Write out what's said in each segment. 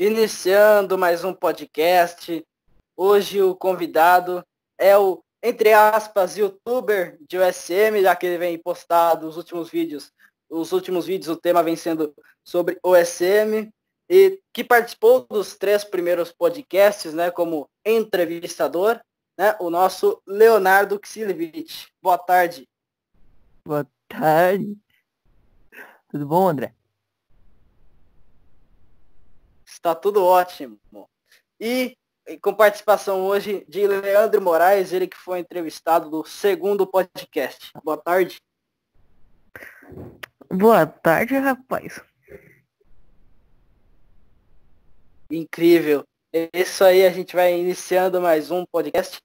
Iniciando mais um podcast. Hoje o convidado é o, entre aspas, youtuber de USM, já que ele vem postado os últimos vídeos. Os últimos vídeos o tema vem sendo sobre OSM e que participou dos três primeiros podcasts, né, como entrevistador, né, o nosso Leonardo Ksilevich. Boa tarde. Boa tarde. Tudo bom, André? Está tudo ótimo. E, com participação hoje de Leandro Moraes, ele que foi entrevistado do segundo podcast. Boa tarde. Boa tarde, rapaz. Incrível. Isso aí, a gente vai iniciando mais um podcast.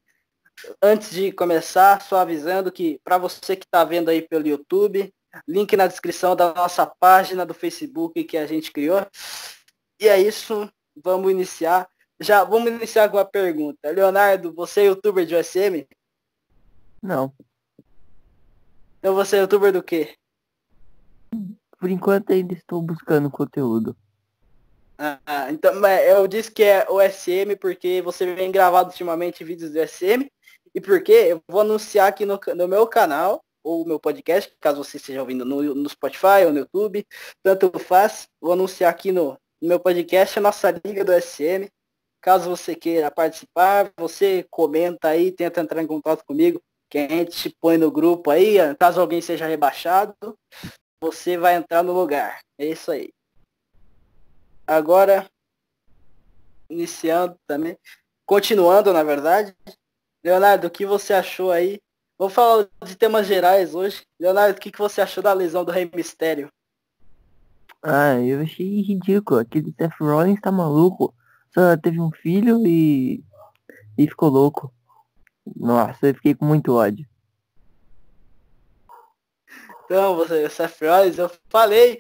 Antes de começar, só avisando que para você que está vendo aí pelo YouTube, link na descrição da nossa página do Facebook que a gente criou. E é isso, vamos iniciar. Já vamos iniciar com uma pergunta. Leonardo, você é youtuber de OSM? Não. Então você é youtuber do quê? Por enquanto ainda estou buscando conteúdo. Ah, então eu disse que é OSM porque você vem gravado ultimamente vídeos do OSM e porque eu vou anunciar aqui no, no meu canal ou meu podcast, caso você esteja ouvindo no, no Spotify ou no YouTube, tanto faz, vou anunciar aqui no, no meu podcast a nossa Liga do SM. Caso você queira participar, você comenta aí, tenta entrar em contato comigo, que a gente põe no grupo aí, caso alguém seja rebaixado, você vai entrar no lugar. É isso aí. Agora, iniciando também, continuando na verdade, Leonardo, o que você achou aí Vamos falar de temas gerais hoje. Leonardo, o que, que você achou da lesão do Rei Mistério? Ah, eu achei ridículo. Aquele Seth Rollins tá maluco. Só teve um filho e. e ficou louco. Nossa, eu fiquei com muito ódio. Então, você, Seth Rollins, eu falei,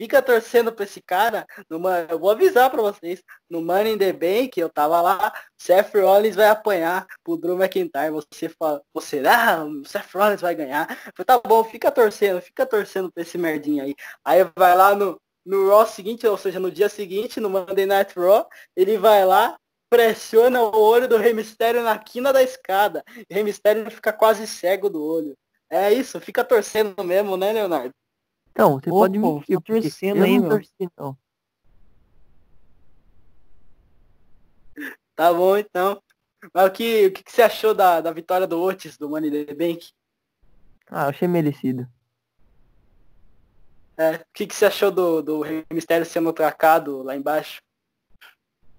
Fica torcendo pra esse cara. No, eu vou avisar pra vocês. No Money in the Bank, eu tava lá. Seth Rollins vai apanhar pro Drew McIntyre. Você fala, você, ah, o Seth Rollins vai ganhar. falei, tá bom, fica torcendo, fica torcendo pra esse merdinho aí. Aí vai lá no, no Raw seguinte, ou seja, no dia seguinte, no Monday Night Raw, ele vai lá, pressiona o olho do Rey Mysterio na quina da escada. O Mysterio fica quase cego do olho. É isso, fica torcendo mesmo, né, Leonardo? Então, você Ô, pode me mentir, eu torcendo aí, meu. Torci, então. Tá bom, então. Mas o que, o que, você achou da, da vitória do Otis, do Money the Bank? Ah, achei merecido. É, o que, que você achou do, do Mistério sendo atracado lá embaixo?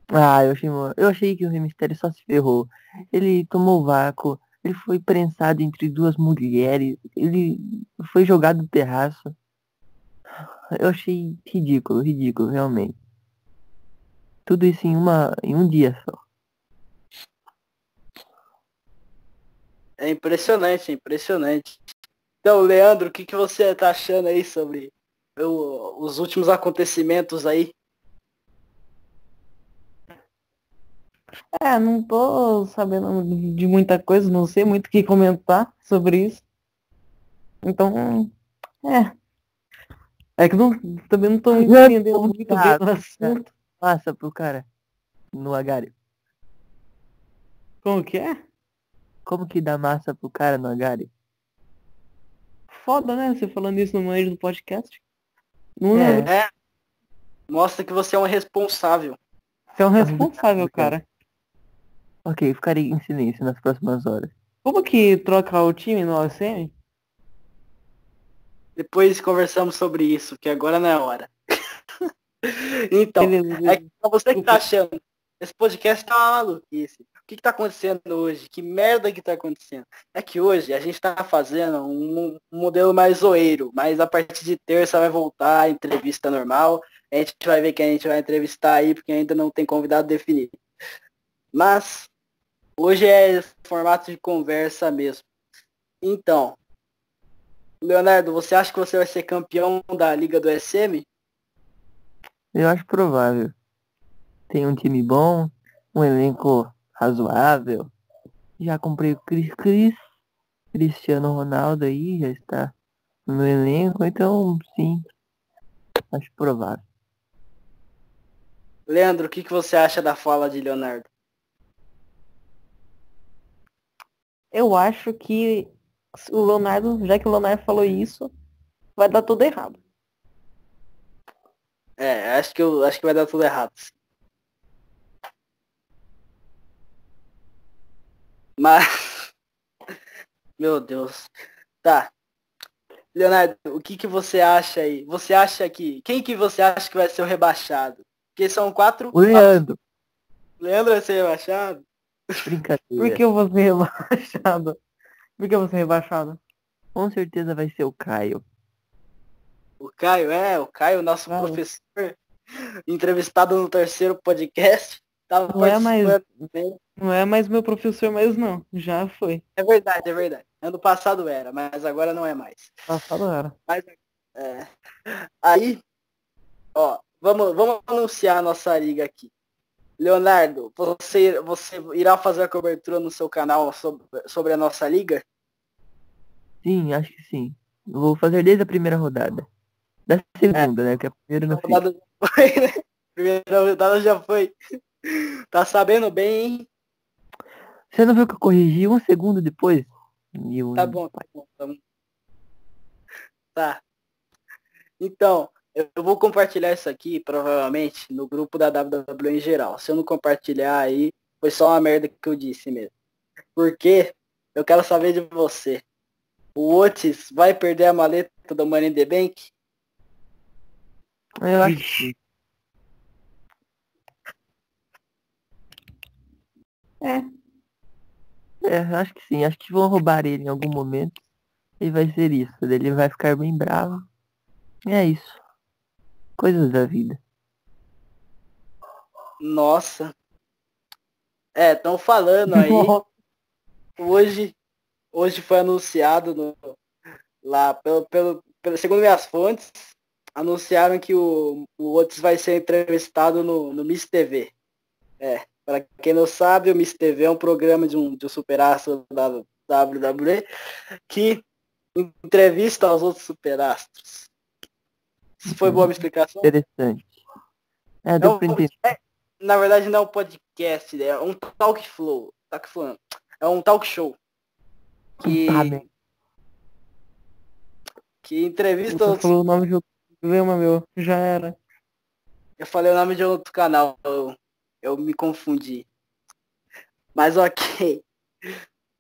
Ah, eu achei, eu achei que o Mistério só se ferrou. Ele tomou vácuo, ele foi prensado entre duas mulheres, ele foi jogado do terraço. Eu achei ridículo, ridículo, realmente. Tudo isso em, uma, em um dia só. É impressionante, é impressionante. Então, Leandro, o que, que você tá achando aí sobre o, os últimos acontecimentos aí? É, não tô sabendo de muita coisa, não sei muito o que comentar sobre isso. Então, é, é que não, também não tô entendendo muito bem o assunto. Passa pro cara no agário. Como que é? Como que dá massa pro cara no agário? Foda, né? Você falando isso no meio do podcast. Não é. é. Mostra que você é um responsável. Você é um responsável, cara. Ok, ficarei em silêncio nas próximas horas. Como que troca o time no OCM? Depois conversamos sobre isso, que agora não é hora. então, é pra você que tá achando, esse podcast tá uma maluquice. O que, que tá acontecendo hoje? Que merda que tá acontecendo? É que hoje a gente tá fazendo um, um modelo mais zoeiro, mas a partir de terça vai voltar a entrevista normal. A gente vai ver quem a gente vai entrevistar aí, porque ainda não tem convidado definido. Mas hoje é formato de conversa mesmo. Então, Leonardo, você acha que você vai ser campeão da Liga do SM? Eu acho provável. Tem um time bom, um elenco razoável. Já comprei o Cris Cris, Cristiano Ronaldo aí, já está no elenco, então sim, acho provável. Leandro, o que, que você acha da fala de Leonardo? Eu acho que o Leonardo, já que o Leonardo falou isso, vai dar tudo errado. É, acho que eu acho que vai dar tudo errado. Mas meu Deus. Tá. Leonardo, o que que você acha aí? Você acha que quem que você acha que vai ser o rebaixado? Porque são quatro. O Leandro. Leandro vai ser rebaixado? Brincadeira. Por que eu vou ser rebaixado? Por que eu vou ser rebaixado? Com certeza vai ser o Caio. O Caio, é, o Caio, nosso professor, entrevistado no terceiro podcast. Tava não é mais não é mais meu professor mais não já foi é verdade é verdade ano passado era mas agora não é mais passado era mas, é. aí ó vamos vamos anunciar a nossa liga aqui Leonardo você você irá fazer a cobertura no seu canal sobre, sobre a nossa liga sim acho que sim vou fazer desde a primeira rodada da segunda é. né que a primeira não foi, né? primeira rodada já foi Tá sabendo bem, hein? Você não viu que eu corrigi um segundo depois? Meu tá bom, tá bom, tá bom. Tá. Então, eu vou compartilhar isso aqui, provavelmente, no grupo da WWE em geral. Se eu não compartilhar aí, foi só uma merda que eu disse mesmo. Porque eu quero saber de você. O Otis vai perder a maleta do Money in the Bank? Eu acho É. É, acho que sim. Acho que vão roubar ele em algum momento. E vai ser isso. Ele vai ficar bem bravo. E é isso. Coisas da vida. Nossa. É, estão falando aí. hoje, hoje foi anunciado no, lá, pelo, pelo, pelo, segundo minhas fontes, anunciaram que o, o Otis vai ser entrevistado no, no Miss TV. É. Para quem não sabe, o Miss TV é um programa de um, de um superastro da WWE que entrevista os outros superastros. Isso foi boa minha explicação? Interessante. É, deu é, é, na verdade não é um podcast, é um talk flow. Talk flow é um talk show. Que, que entrevista Você falou o nome de outro meu. Já era. Eu falei o nome de outro canal. Eu eu me confundi. Mas ok.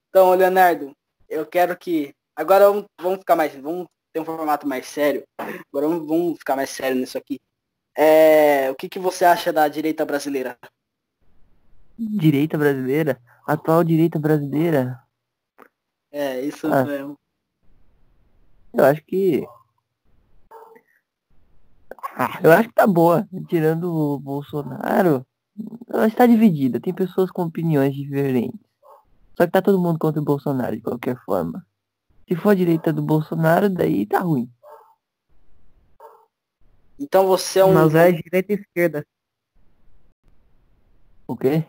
Então, Leonardo, eu quero que. Agora vamos, vamos ficar mais. Vamos ter um formato mais sério. Agora vamos, vamos ficar mais sério nisso aqui. É, o que, que você acha da direita brasileira? Direita brasileira? Atual direita brasileira? É, isso ah, mesmo. Eu acho que. Ah, eu acho que tá boa. Tirando o Bolsonaro, ela está dividida, tem pessoas com opiniões diferentes. Só que tá todo mundo contra o Bolsonaro de qualquer forma. Se for a direita do Bolsonaro, daí tá ruim. Então você é um. Mas é direita e esquerda. O quê?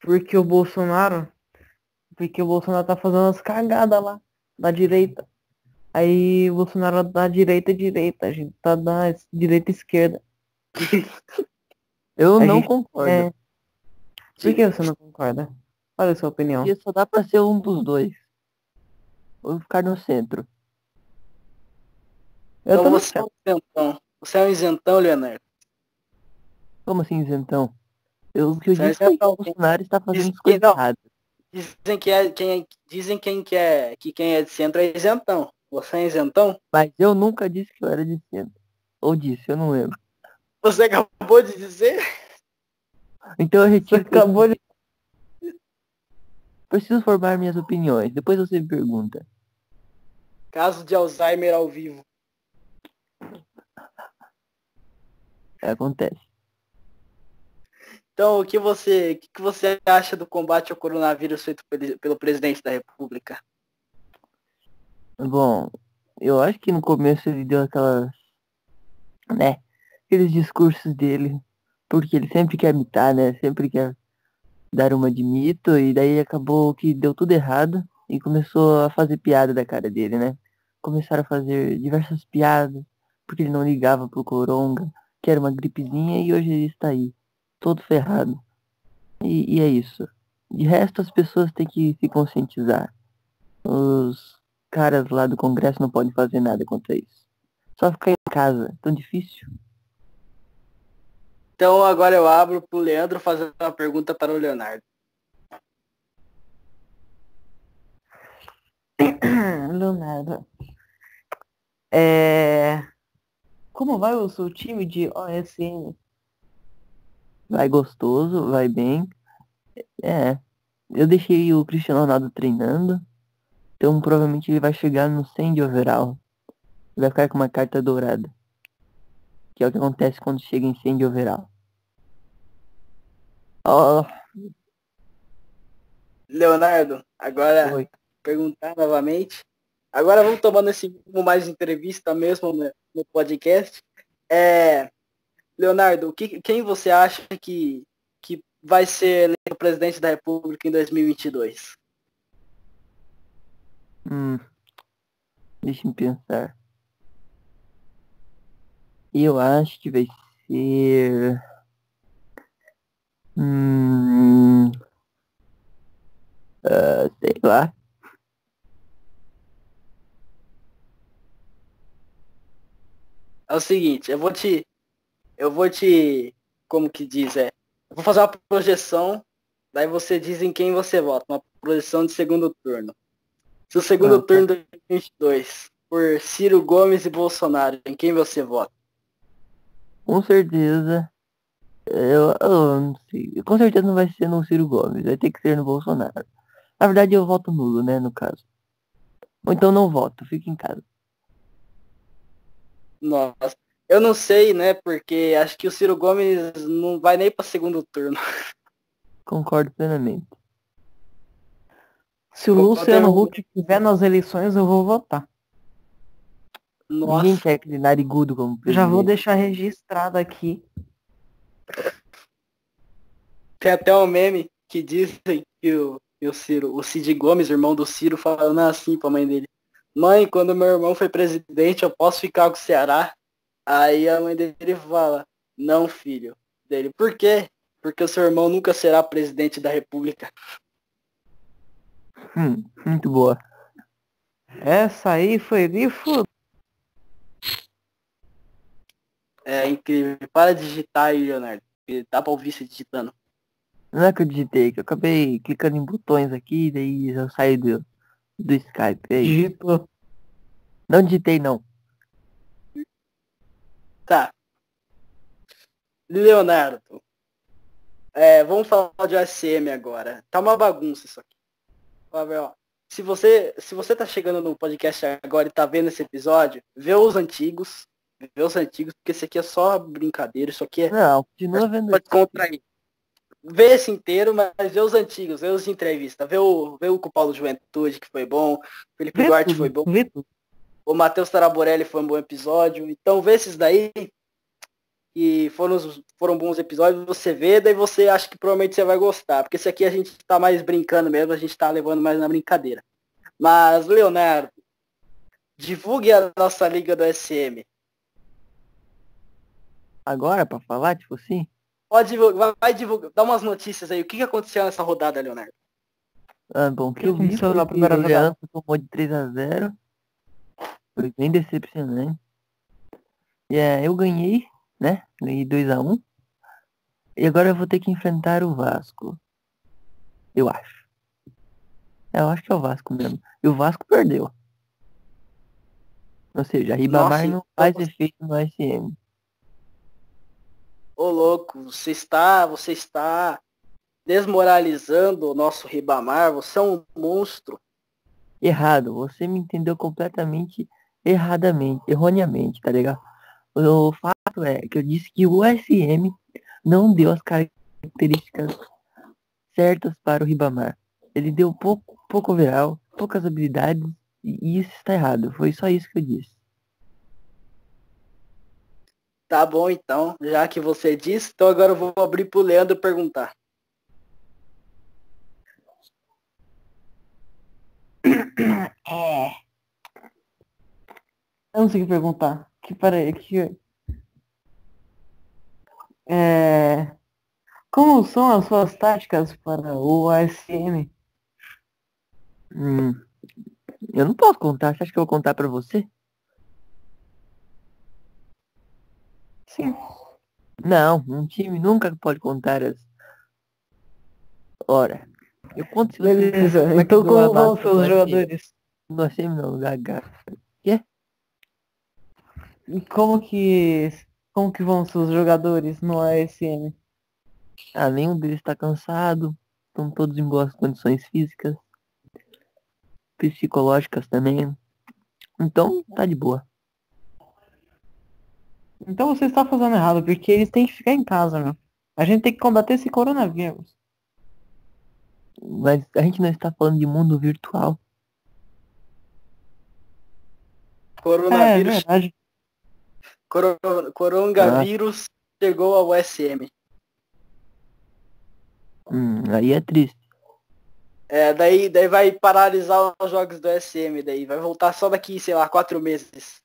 Porque o Bolsonaro. Porque o Bolsonaro tá fazendo as cagadas lá. Da direita. Aí o Bolsonaro da direita e direita. A gente tá da direita e esquerda. Eu a não gente, concordo. É... Por que você não concorda? Qual é a sua opinião? Porque só dá pra ser um dos dois. Ou ficar no centro. Eu então você é um isentão. Você é um isentão, Leonardo. Como assim isentão? Eu, o que eu você disse é que o Bolsonaro está fazendo as coisas erradas. Dizem que é, quem é, dizem quem que é, que quem é de centro é isentão. Você é isentão? Mas eu nunca disse que eu era de centro. Ou disse, eu não lembro. Você acabou de dizer? Então eu retiro. Você acabou de. Preciso formar minhas opiniões. Depois você me pergunta. Caso de Alzheimer ao vivo. É, acontece. Então, o que você, o que você acha do combate ao coronavírus feito pelo presidente da República? Bom, eu acho que no começo ele deu aquelas, né, aqueles discursos dele, porque ele sempre quer imitar, né? Sempre quer dar uma de mito, e daí acabou que deu tudo errado e começou a fazer piada da cara dele, né? Começaram a fazer diversas piadas, porque ele não ligava pro Coronga, que era uma gripezinha e hoje ele está aí, todo ferrado. E, e é isso. De resto, as pessoas têm que se conscientizar. Os caras lá do Congresso não podem fazer nada contra isso. Só ficar em casa, tão difícil. Então agora eu abro pro Leandro fazer uma pergunta para o Leonardo. Leonardo. É... Como vai o seu time de OSN? Vai gostoso, vai bem. É. Eu deixei o Cristiano Ronaldo treinando. Então provavelmente ele vai chegar no 100 de overall. Vai ficar com uma carta dourada. Que é o que acontece quando chega em 100 de overall. Oh. Leonardo, agora Oi. perguntar novamente. Agora vamos tomando esse rumo mais entrevista mesmo no, no podcast. É, Leonardo, que, quem você acha que, que vai ser eleito presidente da República em 2022? Hum, deixa eu pensar. Eu acho que vai ser. Hum, uh, sei lá. É o seguinte, eu vou te. Eu vou te. Como que diz? É. Eu vou fazer uma projeção, daí você diz em quem você vota. Uma projeção de segundo turno. Se o segundo ah, tá. turno de 2022 por Ciro Gomes e Bolsonaro, em quem você vota? Com certeza. Eu, eu não sei. Com certeza não vai ser no Ciro Gomes, vai ter que ser no Bolsonaro. Na verdade eu voto nulo, né, no caso. Ou então não voto, fico em casa. Nossa, eu não sei, né, porque acho que o Ciro Gomes não vai nem para segundo turno. Concordo plenamente. Se o Luciano Huck estiver nas eleições, eu vou votar. Nossa. Ninguém quer aquele narigudo como presidente. Já vou deixar registrado aqui. Tem até um meme que dizem que o, que o Ciro, o Cid Gomes, irmão do Ciro, falando assim pra mãe dele. Mãe, quando meu irmão foi presidente, eu posso ficar com o Ceará? Aí a mãe dele fala, não, filho. Dele, por quê? Porque o seu irmão nunca será presidente da república. Hum, muito boa. Essa aí foi de foda. É incrível. Para de digitar aí, Leonardo. Dá pra ouvir você digitando. Não é que eu digitei, que eu acabei clicando em botões aqui, daí eu saí do, do Skype. Aí. Digitou. Não digitei não. Tá. Leonardo. É, vamos falar de OSM agora. Tá uma bagunça isso aqui. Ó, se você, se você tá chegando no podcast agora e tá vendo esse episódio, vê os antigos. Vê os antigos, porque esse aqui é só brincadeira, isso aqui é. Não, continua vendo. Pode contrair. Vê esse inteiro, mas vê os antigos, vê os de entrevista. Vê o, vê o com o Paulo Juventude, que foi bom. Felipe vê Duarte tudo, foi bom. O Matheus Taraborelli foi um bom episódio. Então vê esses daí. E foram, foram bons episódios, você vê, daí você acha que provavelmente você vai gostar. Porque esse aqui a gente tá mais brincando mesmo, a gente tá levando mais na brincadeira. Mas, Leonardo, divulgue a nossa liga do SM. Agora, para falar, tipo assim? Pode divulgar, vai divulgar, dá umas notícias aí. O que, que aconteceu nessa rodada, Leonardo? Ah, bom, o que eu vi foi na primeira rodada tomou de 3 a 0 Foi bem decepcionante. E é, eu ganhei, né? Ganhei 2 a 1 E agora eu vou ter que enfrentar o Vasco. Eu acho. É, eu acho que é o Vasco mesmo. E o Vasco perdeu. Ou seja, a Ribamar Nossa, não faz efeito no SM. Ô louco, você está, você está desmoralizando o nosso Ribamar, você é um monstro. Errado, você me entendeu completamente erradamente, erroneamente, tá ligado? O fato é que eu disse que o SM não deu as características certas para o Ribamar. Ele deu pouco, pouco overall, poucas habilidades, e isso está errado. Foi só isso que eu disse. Tá bom, então, já que você disse, então agora eu vou abrir pro Leandro perguntar. É. Eu não sei o que perguntar. Que para que É... Como são as suas táticas para o ASM? Hum, eu não posso contar. Você acha que eu vou contar pra você? Sim. Não, um time nunca pode contar as. Ora, eu conto se você. Beleza, então do como vão seus do jogadores? No ACM não, no H. E Como que. Como que vão seus jogadores no ASM? Ah, nenhum deles tá cansado. Estão todos em boas condições físicas. Psicológicas também. Então, tá de boa. Então você está fazendo errado, porque eles têm que ficar em casa, meu. A gente tem que combater esse coronavírus. Mas a gente não está falando de mundo virtual. É, Coronavírus, verdade. coro- coronavírus chegou ao SM. Hum, aí é triste. É, daí, daí vai paralisar os jogos do SM, daí vai voltar só daqui, sei lá, quatro meses.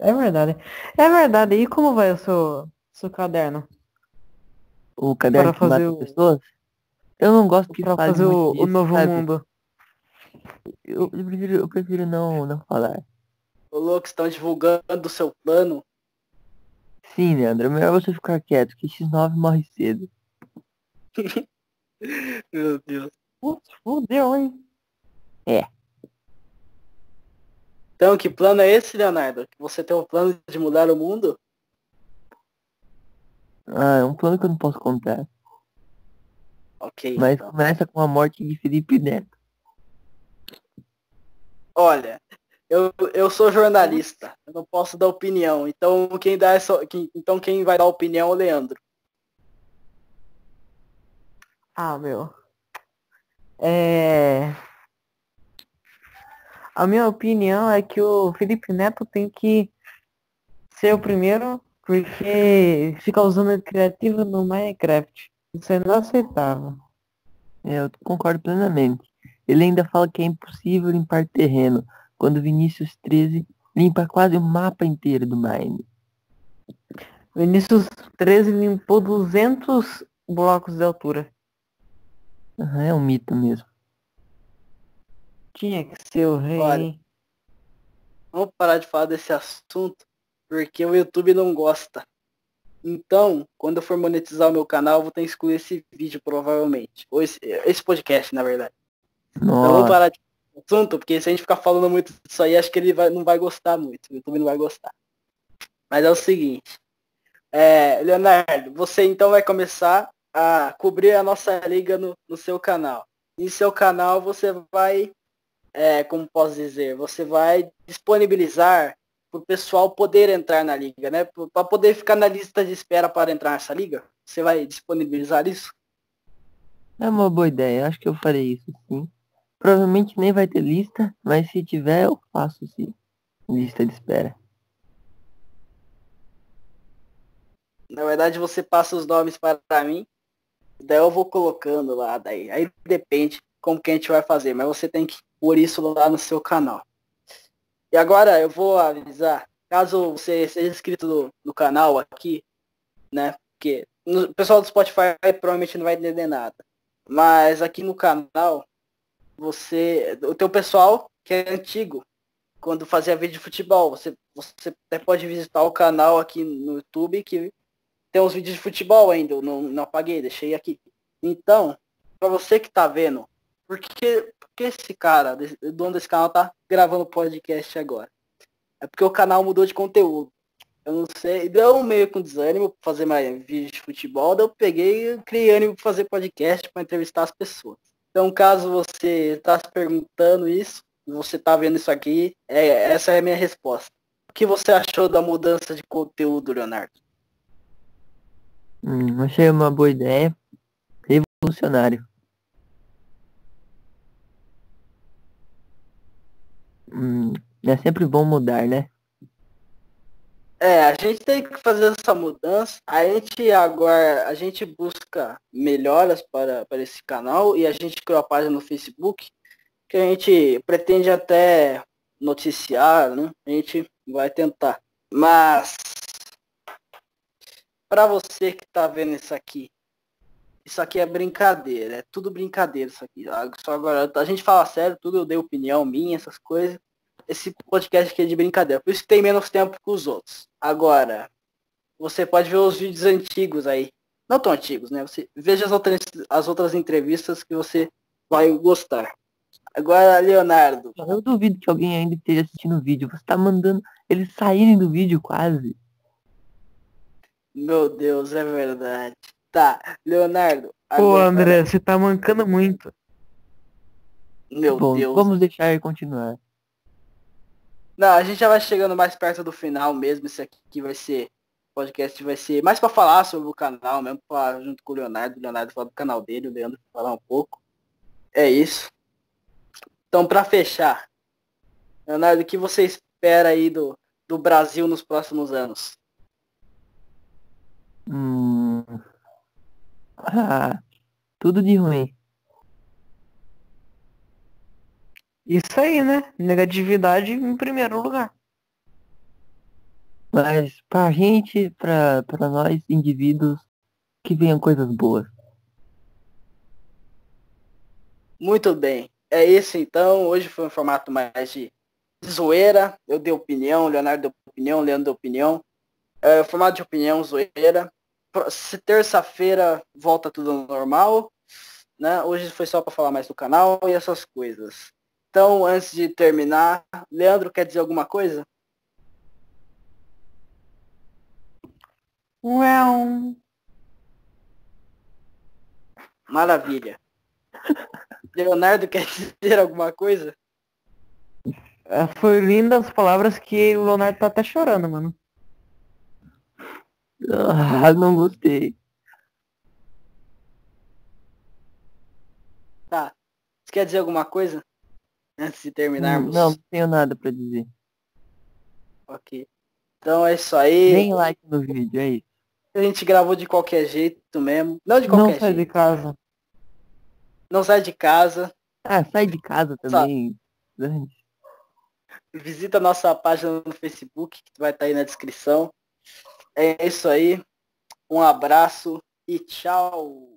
É verdade. É verdade. E como vai o seu, seu caderno? O caderno Para fazer o- pessoas. Eu não gosto que Pra fazer o, muito o disso, novo sabe? mundo. Eu, eu prefiro, eu prefiro não, não falar. Ô louco, estão divulgando o seu plano. Sim, Leandro, é melhor você ficar quieto, que X9 morre cedo. Meu Deus. Putz, fudeu, hein? Então, que plano é esse, Leonardo? Você tem um plano de mudar o mundo? Ah, é um plano que eu não posso contar. Ok. Mas então. começa com a morte de Felipe Neto. Olha, eu, eu sou jornalista. Eu não posso dar opinião. Então quem dá essa, quem, então quem vai dar opinião é o Leandro. Ah, meu. É. A minha opinião é que o Felipe Neto tem que ser o primeiro, porque fica usando a criativa no Minecraft. Isso é inaceitável. É, eu concordo plenamente. Ele ainda fala que é impossível limpar terreno, quando Vinícius 13 limpa quase o mapa inteiro do Mine. Vinícius 13 limpou 200 blocos de altura. É um mito mesmo. Tinha que ser o rei. Olha. Vamos parar de falar desse assunto, porque o YouTube não gosta. Então, quando eu for monetizar o meu canal, eu vou ter que excluir esse vídeo, provavelmente. Ou esse, esse podcast, na verdade. Então vamos Nossa, parar de falar desse assunto, porque se a gente ficar falando muito disso aí, acho que ele vai- não vai gostar muito. O YouTube não vai gostar. Mas é o seguinte. É, Leonardo, você então vai começar a cobrir a nossa liga no, no seu canal. Em seu canal você vai, é, como posso dizer, você vai disponibilizar para o pessoal poder entrar na liga, né? Para poder ficar na lista de espera para entrar nessa liga. Você vai disponibilizar isso? é uma boa ideia. Acho que eu farei isso sim. Provavelmente nem vai ter lista, mas se tiver, eu faço sim. Lista de espera. Na verdade, você passa os nomes para mim, daí eu vou colocando lá, daí. Aí depende como que a gente vai fazer, mas você tem que pôr isso lá no seu canal. E agora eu vou avisar, caso você seja inscrito no, no canal aqui, né? Porque o pessoal do Spotify provavelmente não vai entender nada. Mas aqui no canal, você. O teu pessoal que é antigo, quando fazia vídeo de futebol, você, você até pode visitar o canal aqui no YouTube que tem uns vídeos de futebol ainda, eu não, não apaguei, deixei aqui. Então, pra você que tá vendo, por que, por que esse cara, o dono desse canal, tá gravando podcast agora? É porque o canal mudou de conteúdo. Eu não sei, deu meio com desânimo pra fazer mais vídeo de futebol, daí eu peguei e criei ânimo pra fazer podcast pra entrevistar as pessoas. Então, caso você tá se perguntando isso, você tá vendo isso aqui, é, essa é a minha resposta. O que você achou da mudança de conteúdo, Leonardo? Hum, achei uma boa ideia. Revolucionário. Hum, é sempre bom mudar, né? É, a gente tem que fazer essa mudança. A gente agora, a gente busca melhoras para, para esse canal e a gente criou a página no Facebook que a gente pretende até noticiar, né? A gente vai tentar. Mas Pra você que tá vendo isso aqui, isso aqui é brincadeira, é tudo brincadeira isso aqui. Só agora, a gente fala sério, tudo eu dei opinião minha, essas coisas. Esse podcast aqui é de brincadeira, por isso que tem menos tempo que os outros. Agora, você pode ver os vídeos antigos aí. Não tão antigos, né? Você veja as outras, as outras entrevistas que você vai gostar. Agora, Leonardo. Eu duvido que alguém ainda esteja assistindo o vídeo. Você tá mandando eles saírem do vídeo quase. Meu Deus, é verdade. Tá, Leonardo. Pô, André, você tá mancando muito. Meu Bom, Deus. Vamos deixar ele continuar. Não, a gente já vai chegando mais perto do final mesmo. Esse aqui vai ser. O podcast vai ser mais para falar sobre o canal mesmo, pra, junto com o Leonardo. O Leonardo falar do canal dele, o Leandro falar um pouco. É isso. Então, para fechar, Leonardo, o que você espera aí do, do Brasil nos próximos anos? Hum, ah, tudo de ruim. Isso aí, né? Negatividade em primeiro lugar. Mas pra gente, pra, pra nós, indivíduos, que venham coisas boas. Muito bem. É isso então. Hoje foi um formato mais de zoeira. Eu dei opinião, Leonardo deu opinião, Leandro deu opinião. É, formato de opinião, zoeira se terça-feira volta tudo normal, né? Hoje foi só para falar mais do canal e essas coisas. Então, antes de terminar, Leandro quer dizer alguma coisa? Well. Maravilha. Leonardo quer dizer alguma coisa? É, foi lindas as palavras que o Leonardo tá até chorando, mano. Ah, não gostei. Tá. Você quer dizer alguma coisa? Antes de terminarmos? Não, não tenho nada pra dizer. Ok. Então é isso aí. Nem like no vídeo, é isso. A gente gravou de qualquer jeito mesmo. Não de qualquer jeito. Não sai de casa. Não sai de casa. Ah, sai de casa também. Visita a nossa página no Facebook, que vai estar aí na descrição. É isso aí. Um abraço e tchau.